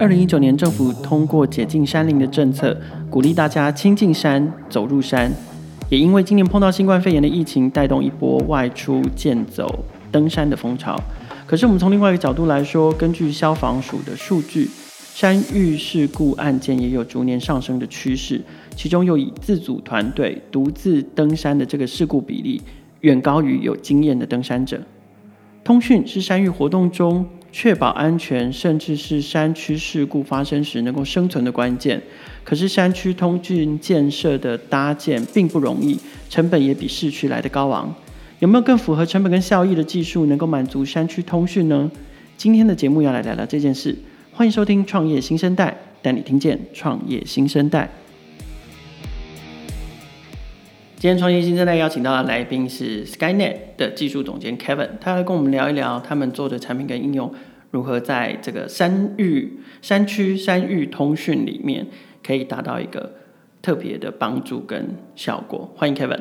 二零一九年，政府通过解禁山林的政策，鼓励大家亲近山、走入山。也因为今年碰到新冠肺炎的疫情，带动一波外出健走、登山的风潮。可是，我们从另外一个角度来说，根据消防署的数据，山域事故案件也有逐年上升的趋势。其中，又以自组团队独自登山的这个事故比例，远高于有经验的登山者。通讯是山域活动中，确保安全，甚至是山区事故发生时能够生存的关键。可是，山区通讯建设的搭建并不容易，成本也比市区来得高昂。有没有更符合成本跟效益的技术，能够满足山区通讯呢？今天的节目要来聊聊这件事。欢迎收听《创业新生代》，带你听见创业新生代。今天创新新生代邀请到的来宾是 Skynet 的技术总监 Kevin，他来跟我们聊一聊他们做的产品跟应用如何在这个山域、山区、山域通讯里面可以达到一个特别的帮助跟效果。欢迎 Kevin。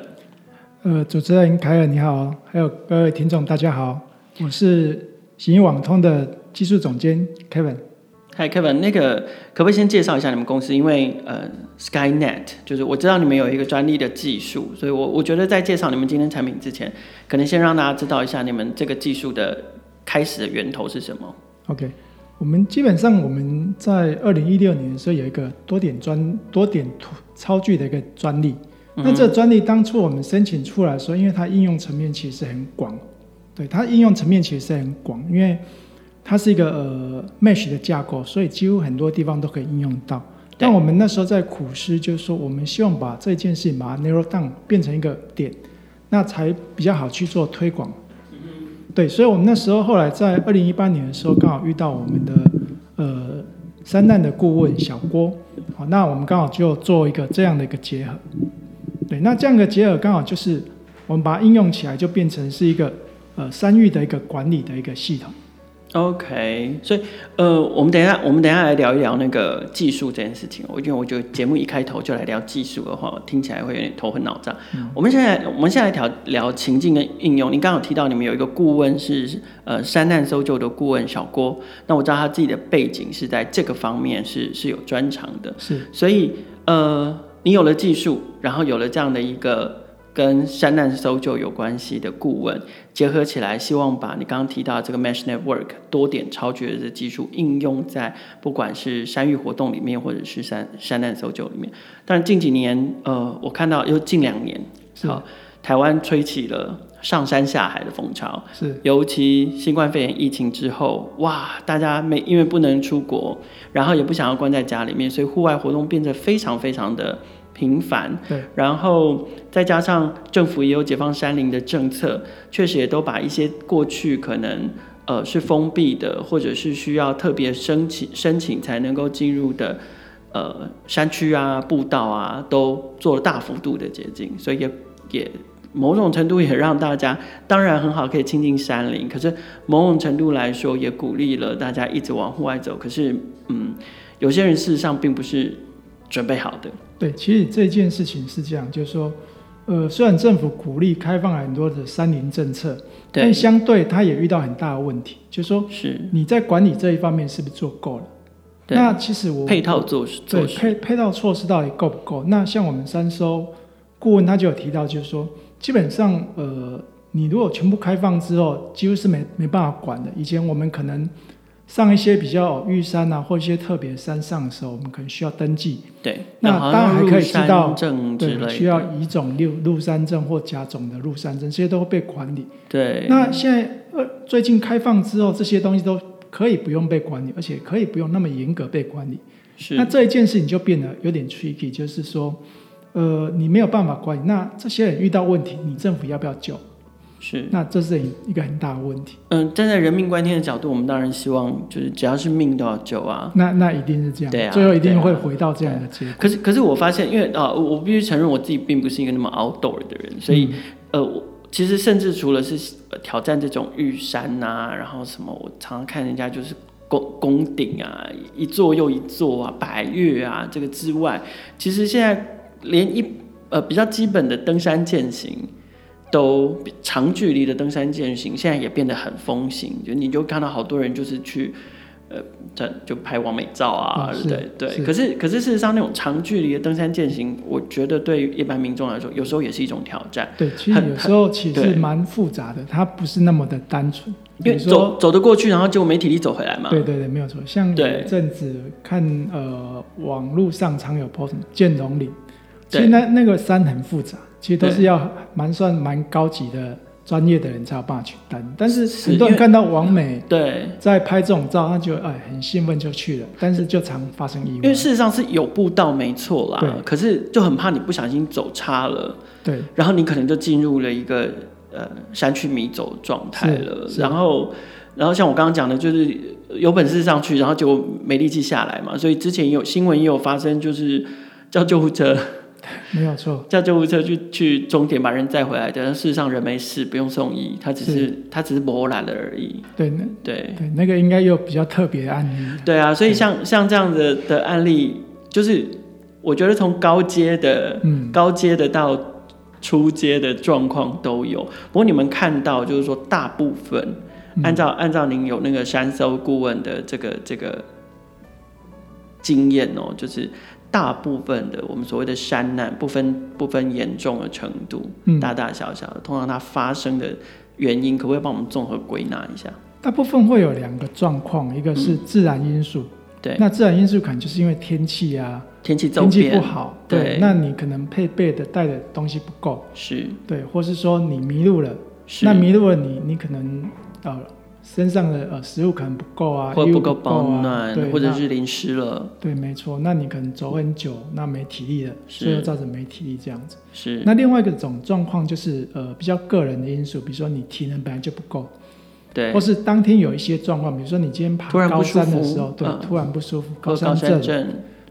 呃，主持人凯尔你好，还有各位听众大家好，我是行云网通的技术总监 Kevin。嗨，Kevin，那个可不可以先介绍一下你们公司？因为呃，SkyNet 就是我知道你们有一个专利的技术，所以我我觉得在介绍你们今天产品之前，可能先让大家知道一下你们这个技术的开始的源头是什么。OK，我们基本上我们在二零一六年的时候有一个多点专多点超距的一个专利。嗯、那这个专利当初我们申请出来的时候，因为它应用层面其实很广，对它应用层面其实很广，因为它是一个呃 mesh 的架构，所以几乎很多地方都可以应用到。但我们那时候在苦思，就是说我们希望把这件事情把它 narrow down 变成一个点，那才比较好去做推广。对，所以我们那时候后来在二零一八年的时候，刚好遇到我们的呃三难的顾问小郭，好，那我们刚好就做一个这样的一个结合。对，那这样的结合刚好就是我们把它应用起来，就变成是一个呃山域的一个管理的一个系统。OK，所以呃，我们等一下，我们等一下来聊一聊那个技术这件事情。我因为我觉得节目一开头就来聊技术的话，听起来会有点头昏脑胀。嗯、我们现在我们现在来聊聊情境跟应用。您刚好提到你们有一个顾问是呃山难搜救的顾问小郭，那我知道他自己的背景是在这个方面是是有专长的。是，所以呃，你有了技术，然后有了这样的一个。跟山难搜救有关系的顾问结合起来，希望把你刚刚提到的这个 Mesh Network 多点超绝的技术应用在不管是山域活动里面，或者是山山难搜救里面。但近几年，呃，我看到又近两年，好，台湾吹起了上山下海的风潮，是，尤其新冠肺炎疫情之后，哇，大家没因为不能出国，然后也不想要关在家里面，所以户外活动变得非常非常的。频繁，对，然后再加上政府也有解放山林的政策，确实也都把一些过去可能呃是封闭的，或者是需要特别申请申请才能够进入的呃山区啊、步道啊，都做了大幅度的解禁，所以也也某种程度也让大家当然很好，可以亲近山林，可是某种程度来说也鼓励了大家一直往户外走。可是嗯，有些人事实上并不是准备好的。对，其实这件事情是这样，就是说，呃，虽然政府鼓励开放很多的三林政策，但相对它也遇到很大的问题，就是说，是你在管理这一方面是不是做够了？那其实我配套措施，对配配套措施到底够不够？那像我们三收顾问他就有提到，就是说，基本上，呃，你如果全部开放之后，几乎是没没办法管的。以前我们可能。上一些比较玉山啊，或一些特别山上的时候，我们可能需要登记。对，那当然还可以知道，对，需要乙种六入山证或甲种的入山证，这些都会被管理。对，那现在呃最近开放之后，这些东西都可以不用被管理，而且可以不用那么严格被管理。是，那这一件事情就变得有点 tricky，就是说，呃，你没有办法管理，那这些人遇到问题，你政府要不要救？是，那这是一个很大的问题。嗯，站在人命关天的角度，我们当然希望就是只要是命都要救啊。那那一定是这样，对啊，最后一定会回到这样的结果。可是可是我发现，因为啊，我必须承认我自己并不是一个那么 outdoor 的人，所以、嗯、呃，我其实甚至除了是挑战这种玉山啊，然后什么，我常常看人家就是攻攻顶啊，一座又一座啊，百岳啊这个之外，其实现在连一呃比较基本的登山健行。都长距离的登山健行，现在也变得很风行。就你就看到好多人就是去，呃，这就拍完美照啊，哦、对对。是可是可是事实上，那种长距离的登山健行，我觉得对于一般民众来说，有时候也是一种挑战。对，其实有时候其实蛮复杂的，它不是那么的单纯。因为走走得过去，然后结果没体力走回来嘛。对对对，没有错。像有一阵子看呃网络上常有 post 剑龙岭，其实那那个山很复杂，其实都是要蛮算蛮高级的专业的人才有办法去登。但是很多人看到王美对在拍这种照，他就哎很兴奋就去了，但是就常发生意外。因为事实上是有步道没错啦，可是就很怕你不小心走差了，对，然后你可能就进入了一个。呃，山区迷走状态了，然后，然后像我刚刚讲的，就是有本事上去，然后就没力气下来嘛。所以之前有新闻也有发生，就是叫救护车，没有错，叫救护车去去终点把人载回来的。但事实上人没事，不用送医，他只是，是他只是磨烂了而已。对，对，对，那个应该有比较特别的案例。对啊，所以像像这样的的案例，就是我觉得从高阶的，嗯，高阶的到。出街的状况都有，不过你们看到就是说，大部分按照、嗯、按照您有那个山搜顾问的这个这个经验哦，就是大部分的我们所谓的山难，不分不分严重的程度，嗯、大大小小的，通常它发生的原因，可不可以帮我们综合归纳一下？大部分会有两个状况，一个是自然因素。嗯对，那自然因素可能就是因为天气啊，天气天气不好，对，对，那你可能配备的带的东西不够，是。对，或是说你迷路了，那迷路了你你可能呃身上的呃食物可能不够啊，或不够保暖，对，或者是淋湿了，对，没错，那你可能走很久，那没体力了，所以造成没体力这样子，是。那另外一个种状况就是呃比较个人的因素，比如说你体能本来就不够。对，或是当天有一些状况，比如说你今天爬高山的时候，对，突然不舒服，高山症，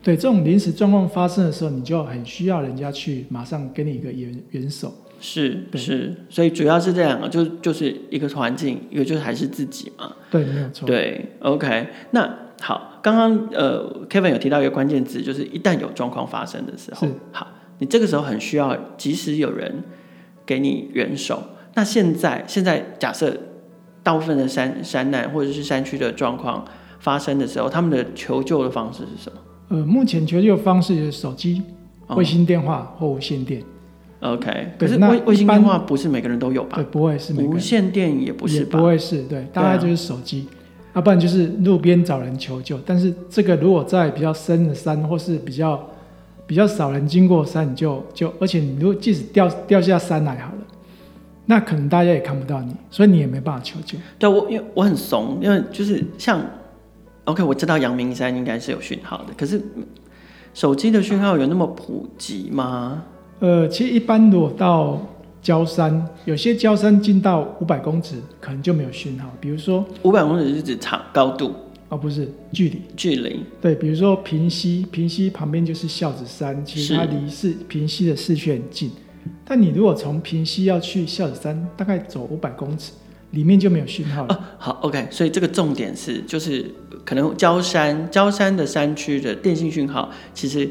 对，这种临时状况发生的时候，你就很需要人家去马上给你一个援援手。是不是，所以主要是这两个，就就是一个环境，一个就是还是自己嘛。对，没有错。对，OK，那好，刚刚呃，Kevin 有提到一个关键字，就是一旦有状况发生的时候，好，你这个时候很需要及时有人给你援手。那现在现在假设。大部分的山山难或者是山区的状况发生的时候，他们的求救的方式是什么？呃，目前求救方式是手机、卫星电话或无线电。OK，可是卫卫星电话不是每个人都有吧？对，不会是每个人。无线电也不是吧？不会是，对，大概就是手机，要、啊啊、不然就是路边找人求救。但是这个如果在比较深的山或是比较比较少人经过山，你就就而且你如果即使掉掉下山来好了。那可能大家也看不到你，所以你也没办法求救。对，我因为我很怂，因为就是像，OK，我知道阳明山应该是有讯号的，可是手机的讯号有那么普及吗？呃，其实一般如果到焦山，有些焦山进到五百公尺，可能就没有讯号。比如说五百公尺是指长高度，哦，不是距离，距离。对，比如说平溪，平溪旁边就是孝子山，其实它离市平溪的市区很近。但你如果从平溪要去孝子山，大概走五百公尺，里面就没有讯号了。啊、好，OK，所以这个重点是，就是可能焦山焦山的山区的电信讯号，其实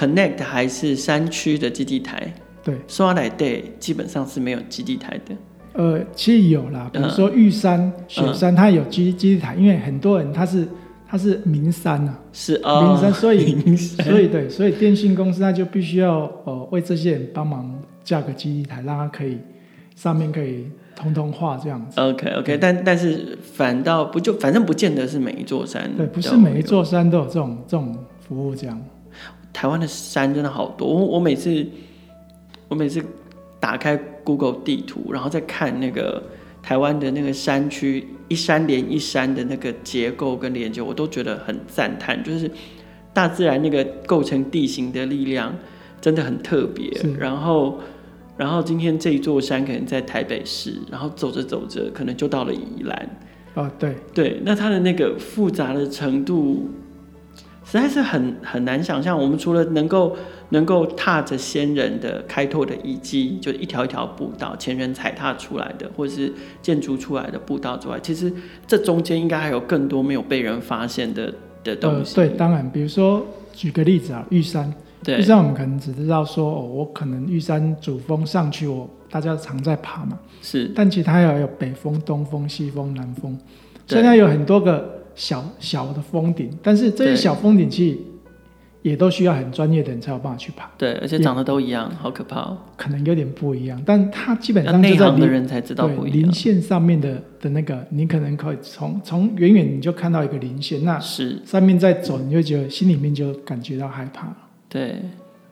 connect 还是山区的基地台。对，刷来对，基本上是没有基地台的。呃，其实有啦，比如说玉山、嗯、雪山，它有基基地台，因为很多人他是他是名山啊，是啊，名山，所以 所以对，所以电信公司他就必须要呃为这些人帮忙。架个基地台，让他可以上面可以通通话这样子。OK OK，但但是反倒不就反正不见得是每一座山，对，不是每一座山都有这种这种服务这样。台湾的山真的好多，我我每次我每次打开 Google 地图，然后再看那个台湾的那个山区，一山连一山的那个结构跟连接，我都觉得很赞叹，就是大自然那个构成地形的力量。真的很特别，然后，然后今天这一座山可能在台北市，然后走着走着可能就到了宜兰。哦，对对，那它的那个复杂的程度，实在是很很难想象。我们除了能够能够踏着先人的开拓的遗迹，就一条一条步道，前人踩踏出来的，或者是建筑出来的步道之外，其实这中间应该还有更多没有被人发现的的东西。呃，对，当然，比如说举个例子啊，玉山。对，玉山我们可能只知道说，哦，我可能玉山主峰上去，我大家常在爬嘛。是，但其实它还有北峰、东峰、西峰、南峰，所以它有很多个小小的峰顶，但是这些小峰顶其实也都需要很专业的人才有办法去爬。对，而且长得都一样，好可怕哦。可能有点不一样，但它基本上就在的人才知道不一样。棱线上面的的那个，你可能可以从从远远你就看到一个零线，那是上面在走，你就觉得心里面就感觉到害怕。对。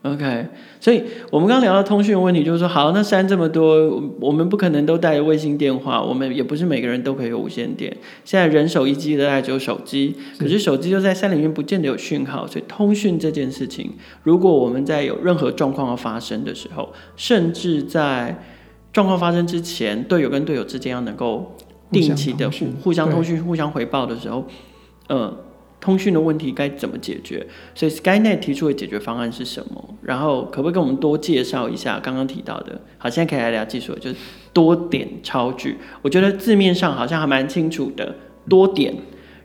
OK，所以我们刚刚聊到通讯的问题，就是说，好，那山这么多，我们不可能都带卫星电话，我们也不是每个人都可以有无线电。现在人手一机的大概只有手机，可是手机就在山里面不见得有讯号，所以通讯这件事情，如果我们在有任何状况要发生的时候，甚至在状况发生之前，队友跟队友之间要能够定期的互互相通讯、互相回报的时候，嗯。通讯的问题该怎么解决？所以 SkyNet 提出的解决方案是什么？然后可不可以跟我们多介绍一下刚刚提到的？好，现在可以来聊技术了，就是多点超距。我觉得字面上好像还蛮清楚的，多点，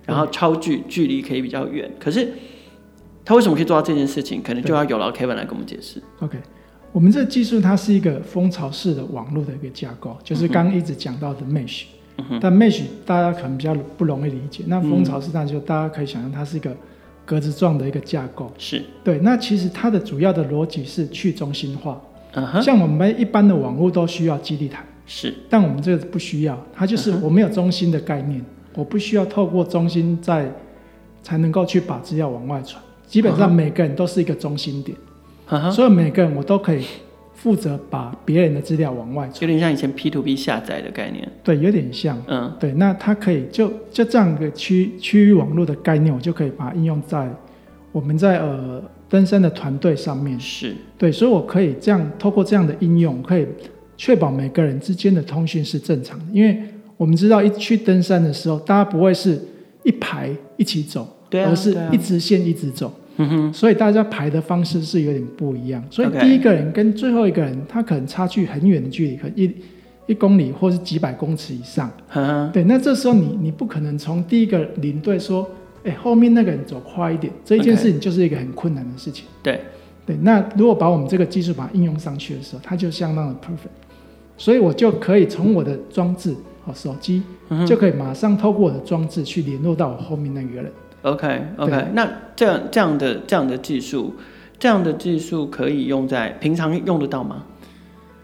然后超距距离可以比较远。可是他为什么可以做到这件事情？可能就要有劳 Kevin 来跟我们解释。OK，我们这技术它是一个蜂巢式的网络的一个架构，就是刚刚一直讲到的 Mesh。但 Mesh 大家可能比较不容易理解，那蜂巢式那就大家可以想象它是一个格子状的一个架构，是。对。那其实它的主要的逻辑是去中心化，像我们一般的网络都需要基地台，是，但我们这个不需要，它就是我没有中心的概念，我不需要透过中心在才能够去把资料往外传，基本上每个人都是一个中心点，所以每个人我都可以。负责把别人的资料往外传，有点像以前 P to P 下载的概念。对，有点像。嗯，对，那它可以就就这样一个区区域网络的概念，我就可以把它应用在我们在呃登山的团队上面。是，对，所以我可以这样透过这样的应用，可以确保每个人之间的通讯是正常的。因为我们知道，一去登山的时候，大家不会是一排一起走，对啊，而是一直线一直走。嗯哼，所以大家排的方式是有点不一样。所以第一个人跟最后一个人，他可能差距很远的距离，可能一一公里或是几百公尺以上。嗯，对，那这时候你你不可能从第一个领队说，哎，后面那个人走快一点，这一件事情就是一个很困难的事情。对，对，那如果把我们这个技术把它应用上去的时候，它就相当的 perfect。所以我就可以从我的装置哦，手机就可以马上透过我的装置去联络到我后面那个人。OK OK，那这样这样的这样的技术，这样的技术可以用在平常用得到吗？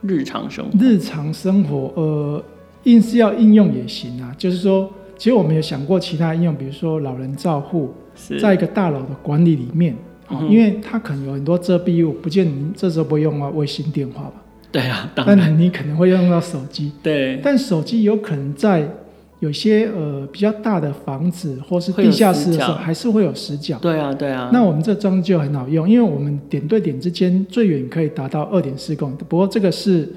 日常生活？日常生活，呃，硬是要应用也行啊。就是说，其实我们有想过其他应用，比如说老人照护，在一个大楼的管理里面，嗯、因为它可能有很多遮蔽物，不见得你这时候不会用到卫星电话吧？对啊，但你可能会用到手机。对，但手机有可能在。有些呃比较大的房子或是地下室的时候，还是会有死角。对啊，对啊。那我们这装置就很好用，因为我们点对点之间最远可以达到二点四公里。不过这个是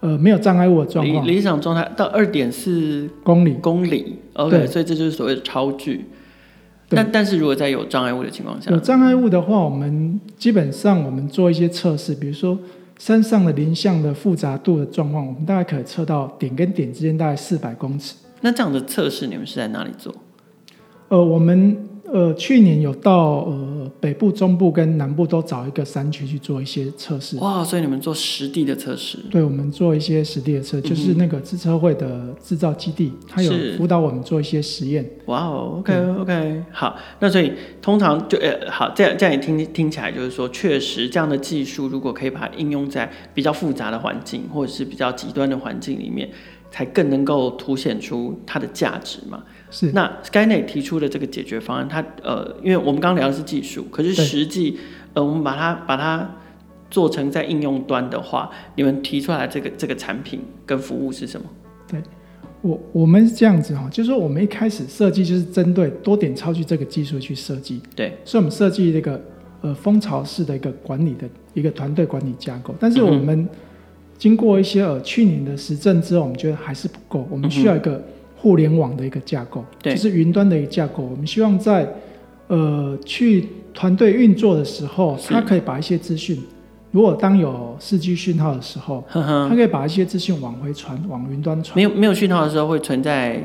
呃没有障碍物的状况。理想状态到二点四公里。公里。OK，所以这就是所谓的超距。但但是如果在有障碍物的情况下，有障碍物的话，我们基本上我们做一些测试，比如说山上的林相的复杂度的状况，我们大概可以测到点跟点之间大概四百公尺。那这样的测试你们是在哪里做？呃，我们呃去年有到呃北部、中部跟南部都找一个山区去做一些测试。哇，所以你们做实地的测试？对，我们做一些实地的测试，就是那个自车会的制造基地，它有辅导我们做一些实验。哇哦，OK OK，好。那所以通常就呃好，这样这样也听听起来就是说，确实这样的技术如果可以把它应用在比较复杂的环境或者是比较极端的环境里面。才更能够凸显出它的价值嘛？是。那 SkyNet 提出的这个解决方案，它呃，因为我们刚刚聊的是技术，可是实际呃，我们把它把它做成在应用端的话，你们提出来这个这个产品跟服务是什么？对，我我们是这样子哈，就是说我们一开始设计就是针对多点超距这个技术去设计，对，所以我们设计这个呃蜂巢式的一个管理的一个团队管理架构，但是我们、嗯。经过一些呃去年的实证之后，我们觉得还是不够，我们需要一个互联网的一个架构，嗯、就是云端的一个架构。我们希望在呃去团队运作的时候，它可以把一些资讯，如果当有四 G 讯号的时候，它可以把一些资讯往回传，往云端传。没有没有讯号的时候，会存在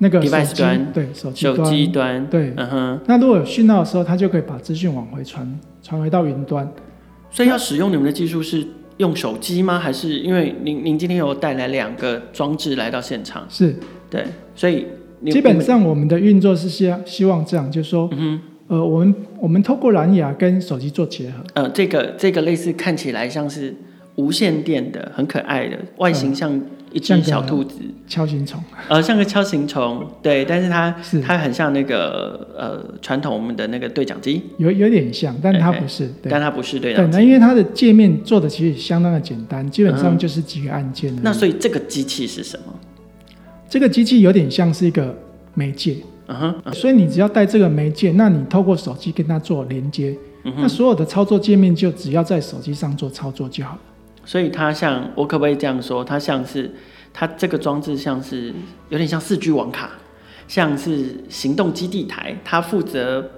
那个手机端，对手机端，手机端，对，嗯哼。那如果有讯号的时候，它就可以把资讯往回传，传回到云端。所以要使用你们的技术是。用手机吗？还是因为您您今天有带来两个装置来到现场？是，对，所以基本上我们的运作是希希望这样，就是说，嗯、呃，我们我们透过蓝牙跟手机做结合。呃，这个这个类似看起来像是无线电的，很可爱的外形像一只小兔子，锹形虫，呃，像个锹形虫，对，但是它是。它很像那个呃传统我们的那个对讲机，有有点像，但它不是，对。但它不是对讲机。对，那因为它的界面做的其实相当的简单，基本上就是几个按键。那所以这个机器是什么？这个机器有点像是一个媒介，嗯哼，所以你只要带这个媒介，那你透过手机跟它做连接，嗯、那所有的操作界面就只要在手机上做操作就好了。所以它像，我可不可以这样说？它像是，它这个装置像是有点像四 G 网卡，像是行动基地台，它负责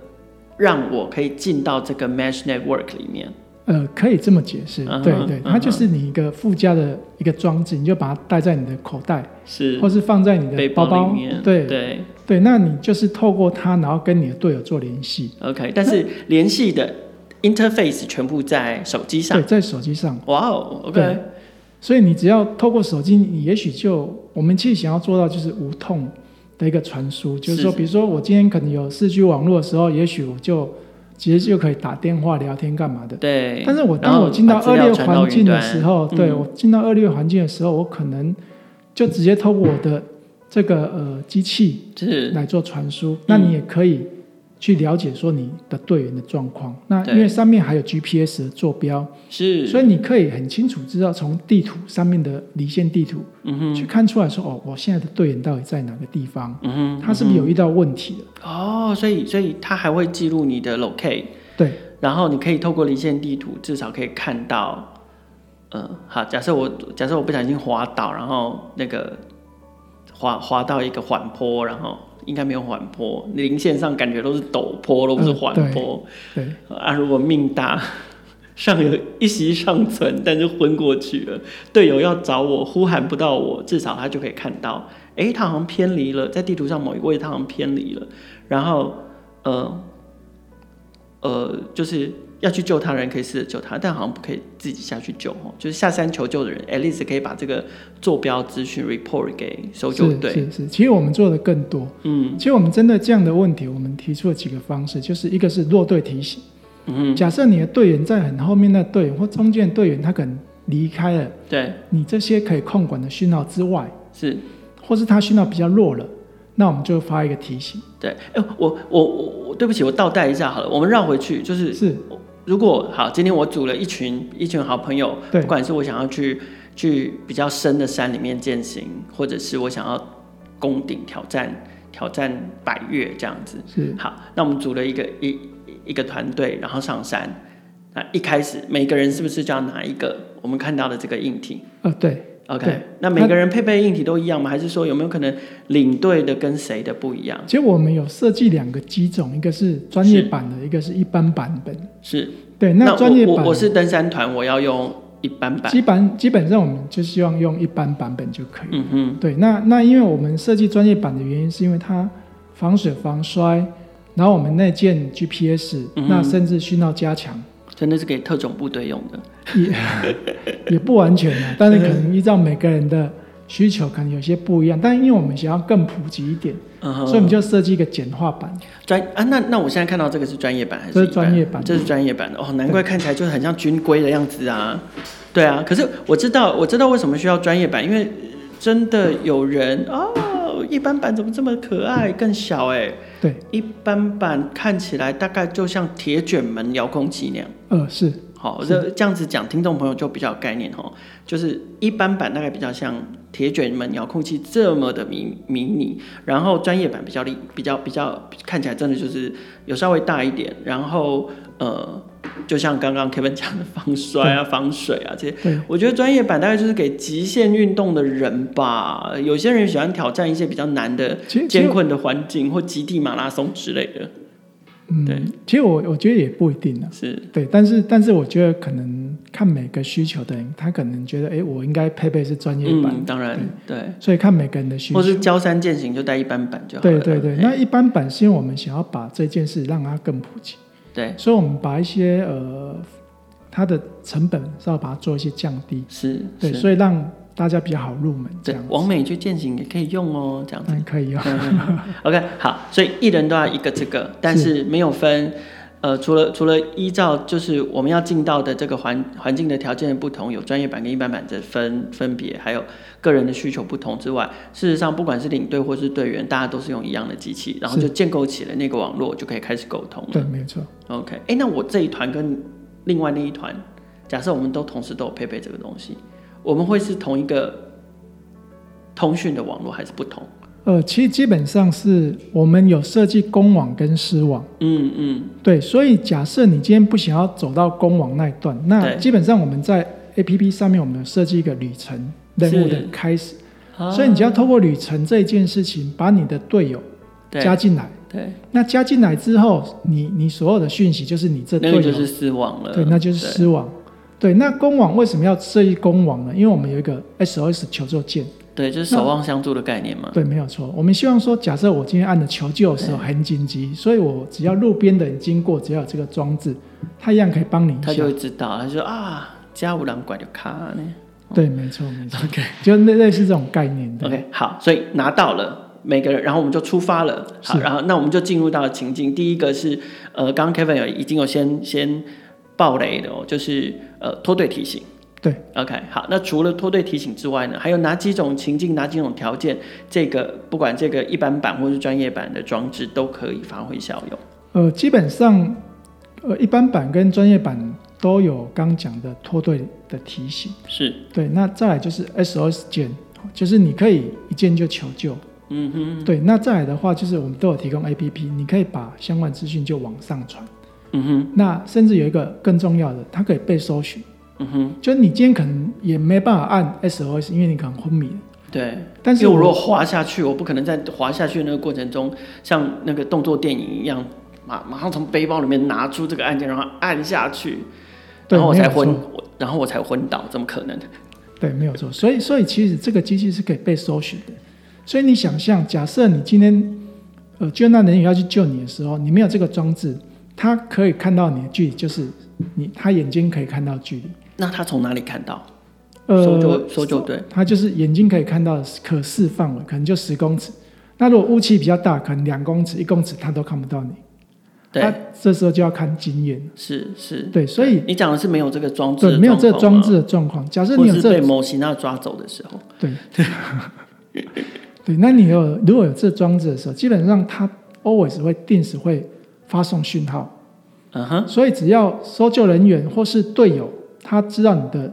让我可以进到这个 Mesh Network 里面。呃，可以这么解释，uh -huh, 对对，它就是你一个附加的一个装置，uh -huh. 你就把它带在你的口袋，是，或是放在你的包包，里面对对对，那你就是透过它，然后跟你的队友做联系。OK，但是联系的 interface 全部在手机上，对，在手机上。哇哦，OK，所以你只要透过手机，你也许就我们其实想要做到就是无痛的一个传输，就是说，比如说我今天可能有四 G 网络的时候，也许我就。其实就可以打电话聊天干嘛的。对。但是我当我进到恶劣环境的时候，对、嗯、我进到恶劣环境的时候，我可能就直接透过我的这个呃机器来做传输。那你也可以。去了解说你的队员的状况，那因为上面还有 GPS 的坐标，是，所以你可以很清楚知道从地图上面的离线地图，嗯哼，去看出来说哦，我现在的队员到底在哪个地方，嗯哼，他是不是有遇到问题的？哦，所以所以他还会记录你的 locate，对，然后你可以透过离线地图至少可以看到，呃，好，假设我假设我不小心滑倒，然后那个滑滑到一个缓坡，然后。应该没有缓坡，零线上感觉都是陡坡，都不是缓坡。对，对啊，如果命大，尚有一息尚存，但是昏过去了，队友要找我，呼喊不到我，至少他就可以看到，哎、欸，他好像偏离了，在地图上某一个位置，他好像偏离了，然后，呃，呃，就是。要去救他的人可以试着救他，但好像不可以自己下去救哦。就是下山求救的人，at least 可以把这个坐标资讯 report 给搜救队。是是是，其实我们做的更多。嗯，其实我们针对这样的问题，我们提出了几个方式，就是一个是落队提醒。嗯，假设你的队员在很后面那队员或中间的队员他可能离开了，对，你这些可以控管的讯号之外，是，或是他讯号比较弱了，那我们就发一个提醒。对，哎、欸，我我我，对不起，我倒带一下好了，我们绕回去，就是是。如果好，今天我组了一群一群好朋友，不管是我想要去去比较深的山里面践行，或者是我想要攻顶挑战挑战百越这样子，是好，那我们组了一个一一个团队，然后上山，那一开始每个人是不是就要拿一个我们看到的这个硬体？呃，对。OK，那每个人配备的硬体都一样吗？还是说有没有可能领队的跟谁的不一样？其实我们有设计两个机种，一个是专业版的，一个是一般版本。是，对。那专业版我，我是登山团，我要用一般版。基本基本上我们就希望用一般版本就可以。嗯嗯。对，那那因为我们设计专业版的原因，是因为它防水防摔，然后我们内建 GPS，嗯，那甚至讯号加强。真的是给特种部队用的，也 也不完全啊，但是可能依照每个人的需求，可能有些不一样。但因为我们想要更普及一点，嗯、所以我们就设计一个简化版。专啊，那那我现在看到这个是专业版还是？这是专业版，这是专业版的哦，难怪看起来就是很像军规的样子啊。对啊，可是我知道，我知道为什么需要专业版，因为真的有人哦，一般版怎么这么可爱，更小哎、欸。对，一般版看起来大概就像铁卷门遥控器那样。呃，是，好，这这样子讲，听众朋友就比较有概念哦。就是一般版大概比较像铁卷门遥控器这么的迷迷你，然后专业版比较厉比较比较看起来真的就是有稍微大一点，然后呃。就像刚刚 Kevin 讲的防摔啊、防水啊这些，我觉得专业版大概就是给极限运动的人吧。有些人喜欢挑战一些比较难的、艰困的环境，或极地马拉松之类的。嗯，对。其实我我觉得也不一定啊。是对，但是但是我觉得可能看每个需求的人，他可能觉得，哎，我应该配备是专业版。嗯，当然对，对。所以看每个人的需求。或是交三践行就带一般版就好了。对对对，那一般版是因为我们想要把这件事让它更普及。对，所以，我们把一些呃，它的成本是要把它做一些降低，是，对，所以让大大家比较好入门。这样，网美去践行也可以用哦，这样子。嗯，可以用。嗯、OK，好，所以一人都要一个这个，但是没有分。呃，除了除了依照就是我们要进到的这个环环境的条件的不同，有专业版跟一般版的分分别，还有个人的需求不同之外，事实上不管是领队或是队员，大家都是用一样的机器，然后就建构起了那个网络，就可以开始沟通了。对，没错。OK，哎、欸，那我这一团跟另外那一团，假设我们都同时都有配备这个东西，我们会是同一个通讯的网络还是不同？呃，其实基本上是我们有设计公网跟私网，嗯嗯，对，所以假设你今天不想要走到公网那一段，那基本上我们在 APP 上面，我们有设计一个旅程任务的开始，所以你只要透过旅程这一件事情，把你的队友加进来，对，对，那加进来之后，你你所有的讯息就是你这队友，那就是私网了，对，那就是私网，对，那公网为什么要设立公网呢？因为我们有一个 SOS 求救键。对，就是守望相助的概念嘛。对，没有错。我们希望说，假设我今天按的求救的时候很紧急，所以我只要路边的人经过，只要有这个装置，他一样可以帮你。他就会知道，他就说啊，加五两拐就卡呢。对，没错，没错。OK，就类类似这种概念。OK，好，所以拿到了每个人，然后我们就出发了。好，然后那我们就进入到了情境。第一个是呃，刚刚 Kevin 有已经有先先爆雷的哦，就是呃脱队提醒。对，OK，好，那除了脱队提醒之外呢，还有哪几种情境、哪几种条件，这个不管这个一般版或是专业版的装置都可以发挥效用。呃，基本上，呃，一般版跟专业版都有刚讲的脱队的提醒。是，对，那再来就是 SOS 键，就是你可以一键就求救。嗯哼，对，那再来的话就是我们都有提供 APP，你可以把相关资讯就往上传。嗯哼，那甚至有一个更重要的，它可以被搜寻。嗯哼，就是你今天可能也没办法按 SOS，因为你可能昏迷了。对，但是我如果滑下去，我不可能在滑下去的那个过程中，像那个动作电影一样，马马上从背包里面拿出这个按键，然后按下去，然后我才昏，然后我才昏倒，怎么可能？对，没有错。所以，所以其实这个机器是可以被搜寻的。所以你想象，假设你今天呃救难人员要去救你的时候，你没有这个装置，他可以看到你的距离，就是你他眼睛可以看到距离。那他从哪里看到？呃，搜救搜救队，他就是眼睛可以看到可视范围，可能就十公尺。那如果雾气比较大，可能两公尺、一公尺，他都看不到你。对，他这时候就要看经验。是是，对，所以你讲的是没有这个装置，对，没有这个装置的状况。假设你有这个、被某型那抓走的时候，对对对，那你有如果有这装置的时候，基本上它 always 会定时会发送讯号。嗯哼，所以只要搜救人员或是队友。他知道你的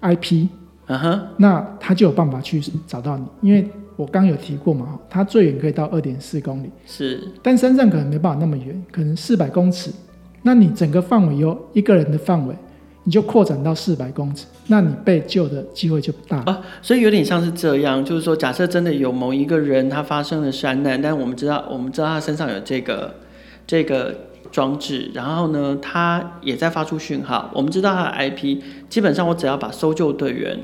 IP，嗯哼，那他就有办法去找到你，因为我刚有提过嘛，他最远可以到二点四公里，是，但山上可能没办法那么远，可能四百公尺，那你整个范围有一个人的范围，你就扩展到四百公尺，那你被救的机会就不大。啊，所以有点像是这样，就是说，假设真的有某一个人他发生了山难，但我们知道，我们知道他身上有这个这个。装置，然后呢，它也在发出讯号。我们知道它的 IP，基本上我只要把搜救队员，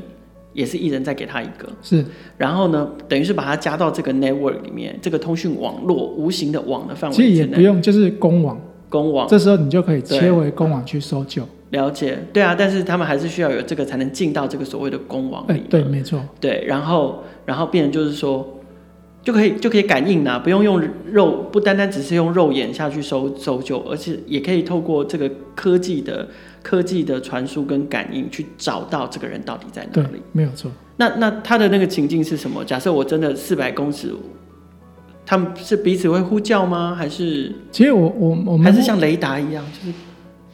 也是一人再给他一个，是。然后呢，等于是把它加到这个 network 里面，这个通讯网络无形的网的范围。其实也不用，就是公网，公网。这时候你就可以切回公网去搜救。了解，对啊，但是他们还是需要有这个才能进到这个所谓的公网里。对，没错。对，然后，然后变成就是说。就可以就可以感应啦，不用用肉，不单单只是用肉眼下去搜搜救，而且也可以透过这个科技的科技的传输跟感应去找到这个人到底在哪里。对，没有错。那那他的那个情境是什么？假设我真的四百公尺，他们是彼此会呼叫吗？还是？其实我我我们还是像雷达一样，就是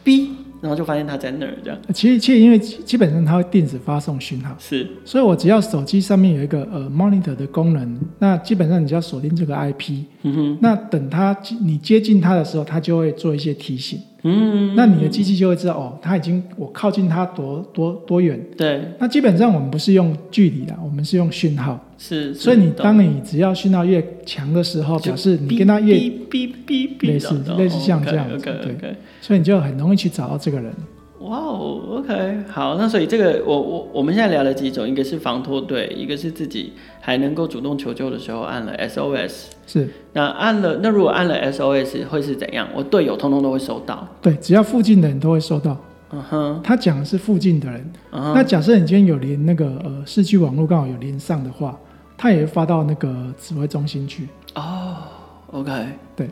哔。然后就发现它在那儿，这样。其实，其实因为基本上它会定时发送讯号，是。所以我只要手机上面有一个呃 monitor 的功能，那基本上你只要锁定这个 IP。嗯哼。那等它你接近它的时候，它就会做一些提醒。嗯。那你的机器就会知道哦，它已经我靠近它多多多远。对。那基本上我们不是用距离的，我们是用讯号。是。所以你当你只要讯号越强的时候，表示你跟他越哔哔哔哔，类似类似像这样子。对。所以你就很容易去找到这个人。哇哦，OK，好，那所以这个我我我们现在聊了几种，一个是防脱队，一个是自己还能够主动求救的时候按了 SOS。是。那按了，那如果按了 SOS 会是怎样？我队友通通都会收到。对，只要附近的人都会收到。嗯哼，他讲的是附近的人。嗯哼，那假设你今天有连那个呃市区网络刚好有连上的话，他也会发到那个指挥中心去。哦，OK，对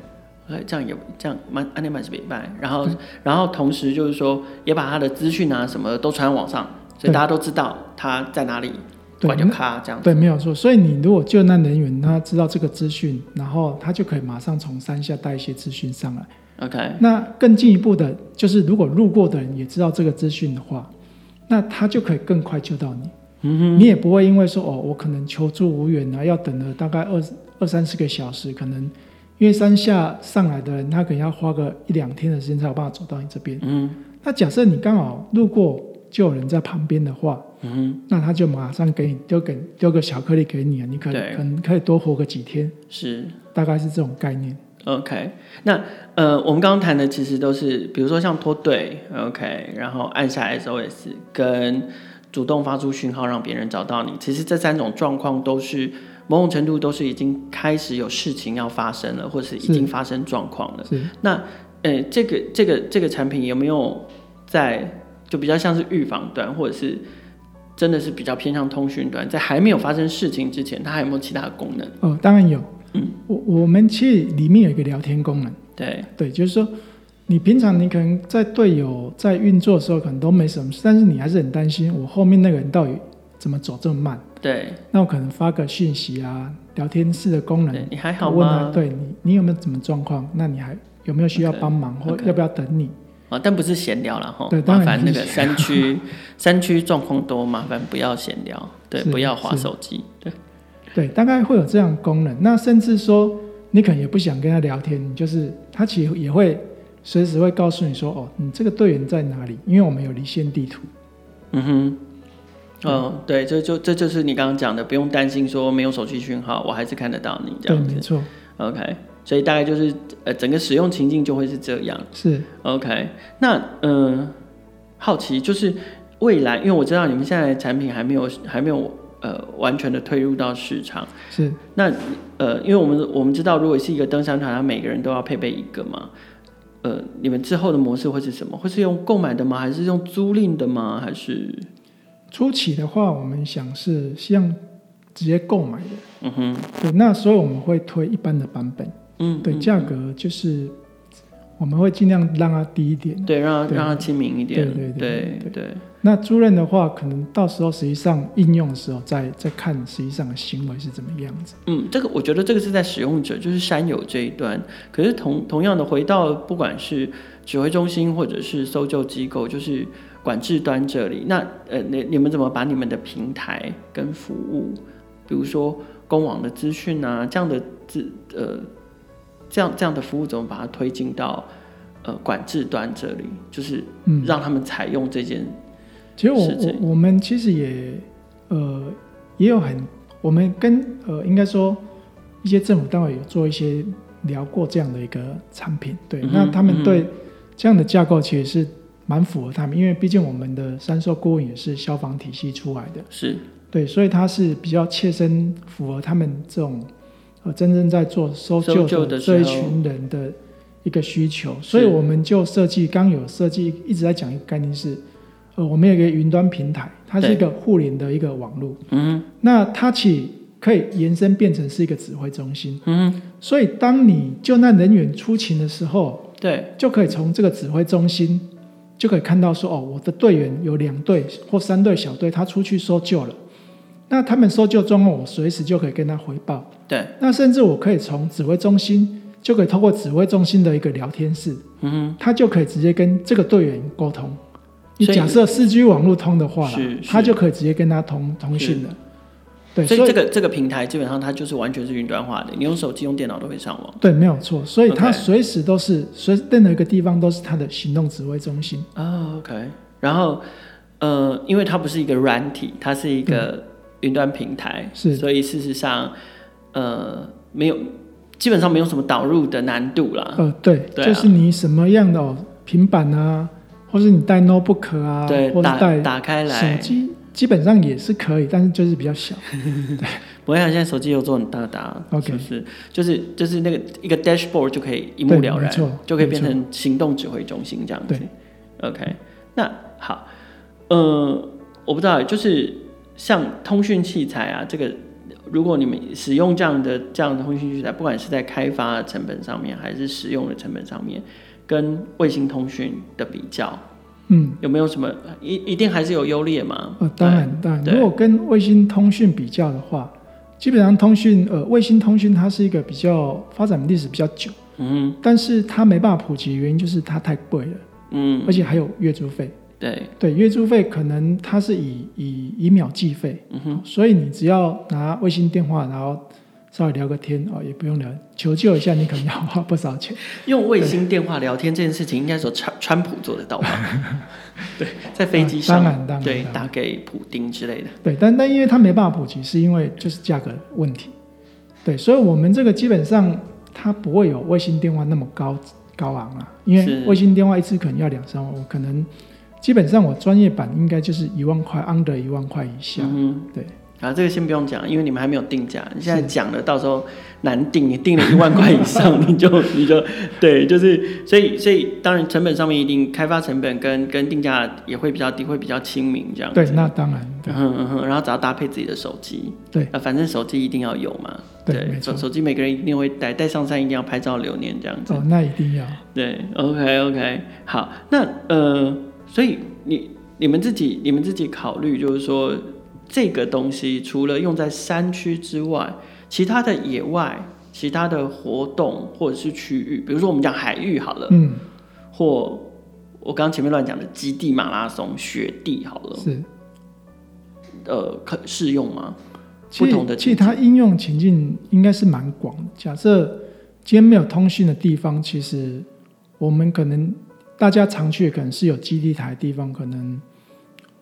这样也这样蛮安利蛮是明白。然后然后同时就是说，也把他的资讯啊什么都传网上，所以大家都知道他在哪里。对，就卡这样。对，没有错。所以你如果救难人员他知道这个资讯，然后他就可以马上从山下带一些资讯上来。OK。那更进一步的，就是如果路过的人也知道这个资讯的话，那他就可以更快救到你。嗯哼。你也不会因为说哦，我可能求助无援啊，要等了大概二二三十个小时，可能因为山下上来的人，他可能要花个一两天的时间才有办法走到你这边。嗯。那假设你刚好路过，就有人在旁边的话。嗯哼，那他就马上给你丢给丢个小颗粒给你啊，你可可能可以多活个几天，是，大概是这种概念。OK，那呃，我们刚刚谈的其实都是，比如说像脱队，OK，然后按下 SOS，跟主动发出讯号让别人找到你，其实这三种状况都是某种程度都是已经开始有事情要发生了，或是已经发生状况了。是，那呃，这个这个这个产品有没有在就比较像是预防端，或者是？真的是比较偏向通讯端，在还没有发生事情之前，它还有没有其他的功能？哦，当然有。嗯，我我们其实里面有一个聊天功能。对对，就是说，你平常你可能在队友在运作的时候，可能都没什么事，但是你还是很担心，我后面那个人到底怎么走这么慢？对。那我可能发个讯息啊，聊天室的功能，你还好吗？问他，对你，你有没有什么状况？那你还有没有需要帮忙，okay, 或要不要等你？哦，但不是闲聊了哈，对，麻烦那个山区 山区状况多，麻烦不要闲聊，对，不要划手机，对，对，大概会有这样的功能。那甚至说，你可能也不想跟他聊天，你就是他其实也会随时会告诉你说，哦，你这个队员在哪里？因为我们有离线地图。嗯哼，哦，对，这就这就是你刚刚讲的，不用担心说没有手机讯号，我还是看得到你这样子。没错。OK。所以大概就是呃，整个使用情境就会是这样。是，OK。那嗯、呃，好奇就是未来，因为我知道你们现在的产品还没有还没有呃完全的推入到市场。是。那呃，因为我们我们知道，如果是一个登山团，他每个人都要配备一个嘛。呃，你们之后的模式会是什么？会是用购买的吗？还是用租赁的吗？还是初期的话，我们想是希望直接购买的。嗯哼。对，那所以我们会推一般的版本。嗯，对，价格就是我们会尽量让它低一点，对，让它让它亲民一点，对对对对对，对。那租赁的话，可能到时候实际上应用的时候再再看实际上的行为是怎么样子。嗯，这个我觉得这个是在使用者，就是山友这一端。可是同同样的，回到不管是指挥中心或者是搜救机构，就是管制端这里，那呃，你你们怎么把你们的平台跟服务，比如说公网的资讯啊，这样的资呃。这样这样的服务怎么把它推进到呃管制端这里？就是让他们采用这件、嗯。其实我我我们其实也呃也有很，我们跟呃应该说一些政府单位有做一些聊过这样的一个产品。对，嗯、那他们对这样的架构其实是蛮符合他们，因为毕竟我们的三兽顾问也是消防体系出来的，是。对，所以他是比较切身符合他们这种。真正在做搜救的这一群人的一个需求，所以我们就设计，刚有设计一直在讲一个概念是，呃，我们有一个云端平台，它是一个互联的一个网络，嗯，那它其可以延伸变成是一个指挥中心，嗯，所以当你救难人员出勤的时候，对，就可以从这个指挥中心就可以看到说，哦，我的队员有两队或三队小队，他出去搜救了。那他们搜救状况，我随时就可以跟他回报。对。那甚至我可以从指挥中心，就可以透过指挥中心的一个聊天室，嗯哼，他就可以直接跟这个队员沟通。你假设四 G 网络通的话，他就可以直接跟他通通讯了。对。所以这个这个平台基本上它就是完全是云端化的，你用手机、用电脑都可以上网。对，没有错。所以它随时都是随任何一个地方都是它的行动指挥中心。啊，OK。然后，呃，因为它不是一个软体，它是一个。嗯云端平台是，所以事实上，呃，没有，基本上没有什么导入的难度啦。呃，对，对啊、就是你什么样的、哦、平板啊，或是你带 notebook 啊，对，或者带打开来手机，基本上也是可以，但是就是比较小。对，不会像现在手机有做很大的，OK，就是就是就是那个一个 dashboard 就可以一目了然，就可以变成行动指挥中心这样子。，OK。那好，呃，我不知道，就是像通讯器材啊，这个如果你们使用这样的这样的通讯器材，不管是在开发的成本上面，还是使用的成本上面，跟卫星通讯的比较，嗯，有没有什么一一定还是有优劣吗？呃，当然，当然，如果跟卫星通讯比较的话，基本上通讯呃卫星通讯它是一个比较发展历史比较久，嗯，但是它没办法普及的原因就是它太贵了。嗯，而且还有月租费，对。对，月租费可能它是以以以秒计费，嗯哼，所以你只要拿卫星电话，然后稍微聊个天哦，也不用聊，求救一下，你可能要花不少钱。用卫星电话聊天这件事情，应该说川川普做得到吧？对，在飞机上，当然当然，对，打给普丁之类的。对，但但因为它没办法普及，是因为就是价格问题。对，所以我们这个基本上它不会有卫星电话那么高。高昂啊，因为卫星电话一次可能要两三万，我可能基本上我专业版应该就是一万块，under 一万块以下。嗯，对。啊，这个先不用讲，因为你们还没有定价。你现在讲了，到时候难定，你定了一万块以上，你就你就对，就是所以所以当然成本上面一定开发成本跟跟定价也会比较低，会比较亲民这样。对，那当然。嗯嗯嗯，然后只要搭配自己的手机。对啊，反正手机一定要有嘛。对，手手机每个人一定会带，带上山一定要拍照留念这样子。哦，那一定要。对，OK OK，好，那呃，所以你你们自己你们自己考虑就是说。这个东西除了用在山区之外，其他的野外、其他的活动或者是区域，比如说我们讲海域好了，嗯，或我刚刚前面乱讲的基地马拉松、雪地好了，是，呃，可适用吗？不同的其实它应用情境应该是蛮广的。假设今天没有通讯的地方，其实我们可能大家常去的可能是有基地台的地方，可能。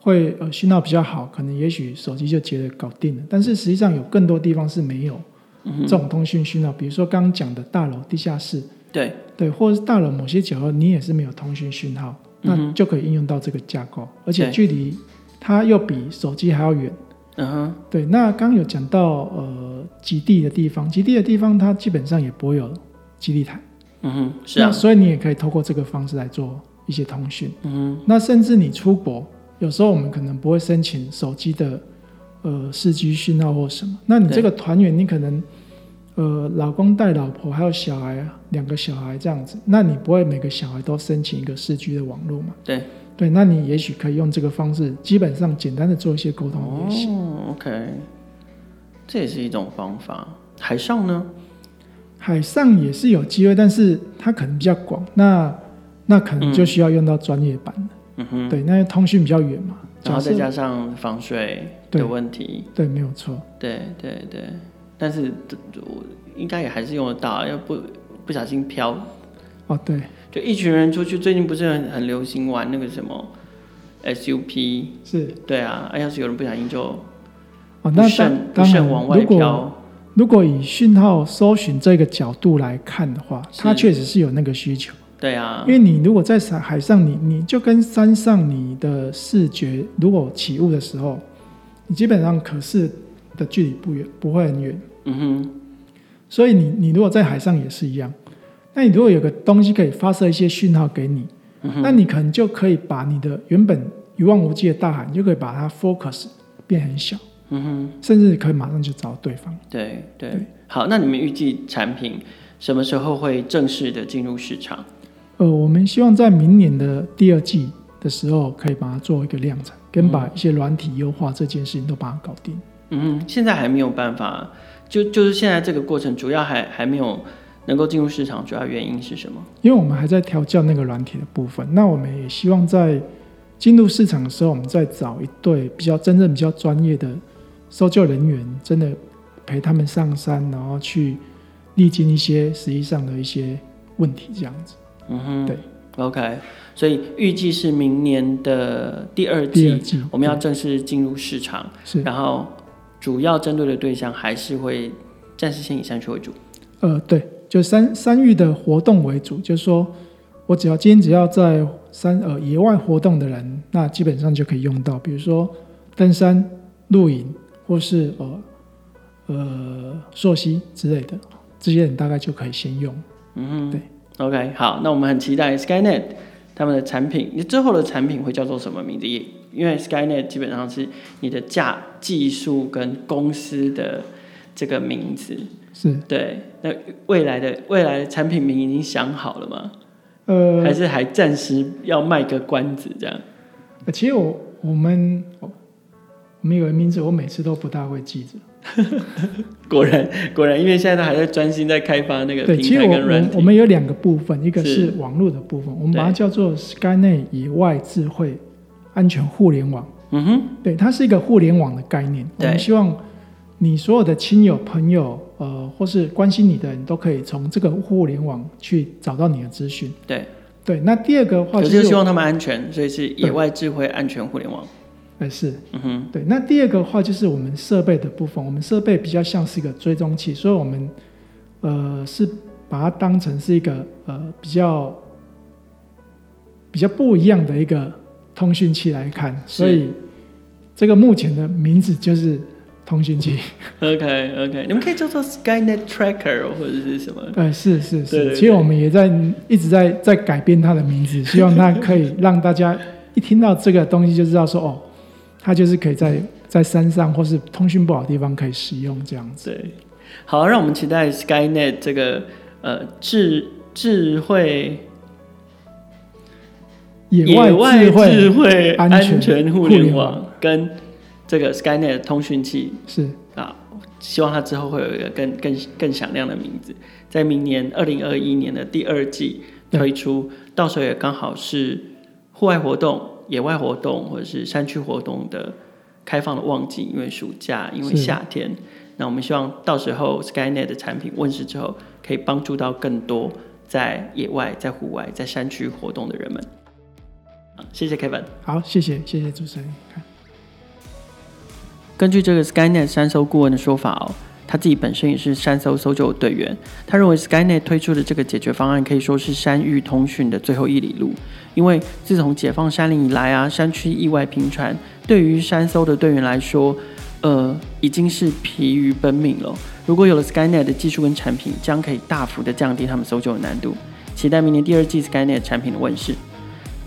会呃信号比较好，可能也许手机就接着搞定了。但是实际上有更多地方是没有这种通讯讯号，比如说刚刚讲的大楼、地下室，对对，或者是大楼某些角落你也是没有通讯讯号，那就可以应用到这个架构，而且距离它又比手机还要远。嗯哼，对。那刚刚有讲到呃极地的地方，极地的地方它基本上也不会有基地台。嗯哼，是啊。那所以你也可以透过这个方式来做一些通讯。嗯哼，那甚至你出国。有时候我们可能不会申请手机的呃四 G 讯号或什么，那你这个团员你可能呃老公带老婆还有小孩两个小孩这样子，那你不会每个小孩都申请一个四 G 的网络嘛？对对，那你也许可以用这个方式，基本上简单的做一些沟通也行。哦，OK，这也是一种方法。海上呢？海上也是有机会，但是它可能比较广，那那可能就需要用到专业版嗯哼，对，那通讯比较远嘛，然后再加上防水的问题，对，对，没有错，对对对，但是我应该也还是用得到，要不不小心飘，哦对，就一群人出去，最近不是很很流行玩那个什么 SUP，是，对啊，要是有人不小心就，哦那慎不慎往外飘，如果以讯号搜寻这个角度来看的话，它确实是有那个需求。对啊，因为你如果在海海上，你你就跟山上你的视觉，如果起雾的时候，你基本上可视的距离不远，不会很远。嗯哼。所以你你如果在海上也是一样，那你如果有个东西可以发射一些讯号给你，嗯，那你可能就可以把你的原本一望无际的大海，你就可以把它 focus 变很小。嗯哼。甚至可以马上就找到对方。对对。对好，那你们预计产品什么时候会正式的进入市场？呃，我们希望在明年的第二季的时候，可以把它做一个量产，跟把一些软体优化这件事情都把它搞定。嗯，现在还没有办法，就就是现在这个过程主要还还没有能够进入市场，主要原因是什么？因为我们还在调教那个软体的部分。那我们也希望在进入市场的时候，我们再找一对比较真正比较专业的搜救人员，真的陪他们上山，然后去历经一些实际上的一些问题，这样子。嗯哼，对，OK，所以预计是明年的第二季，第二季我们要正式进入市场，是，然后主要针对的对象还是会暂时先以山区为主。呃，对，就山山域的活动为主，就是说我只要今天只要在山呃野外活动的人，那基本上就可以用到，比如说登山、露营或是呃呃溯溪之类的，这些人大概就可以先用。嗯哼，对。OK，好，那我们很期待 SkyNet 他们的产品，你之后的产品会叫做什么名字？也因为 Skynet 基本上是你的价技术跟公司的这个名字，是对。那未来的未来的产品名已经想好了吗？呃，还是还暂时要卖个关子这样？其实我我们我们有个名字，我每次都不大会记着。果然果然，因为现在他还在专心在开发那个平台跟软体。我，我们有两个部分，一个是网络的部分，我们把它叫做 Skynet 野外智慧安全互联网。嗯哼，对，它是一个互联网的概念。我们希望你所有的亲友、朋友，呃，或是关心你的人都可以从这个互联网去找到你的资讯。对对，那第二个话就是希望他们安全，所以是野外智慧安全互联网。哎，是，嗯哼，对。那第二个话就是我们设备的部分，我们设备比较像是一个追踪器，所以我们呃是把它当成是一个呃比较比较不一样的一个通讯器来看，所以这个目前的名字就是通讯器。OK OK，你们可以叫做 Skynet Tracker 或者是什么？哎，是是是，其实我们也在一直在在改变它的名字，希望它可以让大家一听到这个东西就知道说哦。它就是可以在在山上或是通讯不好的地方可以使用这样子。对，好，让我们期待 Skynet 这个呃智智慧野外智慧安全互联网跟这个 Skynet 通讯器是啊，希望它之后会有一个更更更响亮的名字，在明年二零二一年的第二季推出，到时候也刚好是户外活动。野外活动或者是山区活动的开放的旺季，因为暑假，因为夏天，那我们希望到时候 Skynet 的产品问世之后，可以帮助到更多在野外、在户外、在山区活动的人们。谢谢 Kevin。好，谢谢，谢谢主持人。根据这个 Skynet 山搜顾问的说法哦。他自己本身也是山搜搜救队员，他认为 Skynet 推出的这个解决方案可以说是山域通讯的最后一里路。因为自从解放山林以来啊，山区意外频传，对于山搜的队员来说，呃，已经是疲于奔命了。如果有了 Skynet 的技术跟产品，将可以大幅的降低他们搜救的难度。期待明年第二季 Skynet 产品的问世。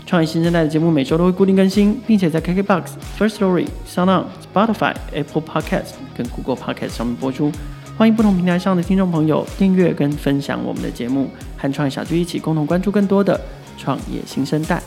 创业新生代的节目每周都会固定更新，并且在 KKBOX、First Story、SoundOn、Spotify、Apple Podcast 跟 Google Podcast 上面播出。欢迎不同平台上的听众朋友订阅跟分享我们的节目，和创业小聚一起共同关注更多的创业新生代。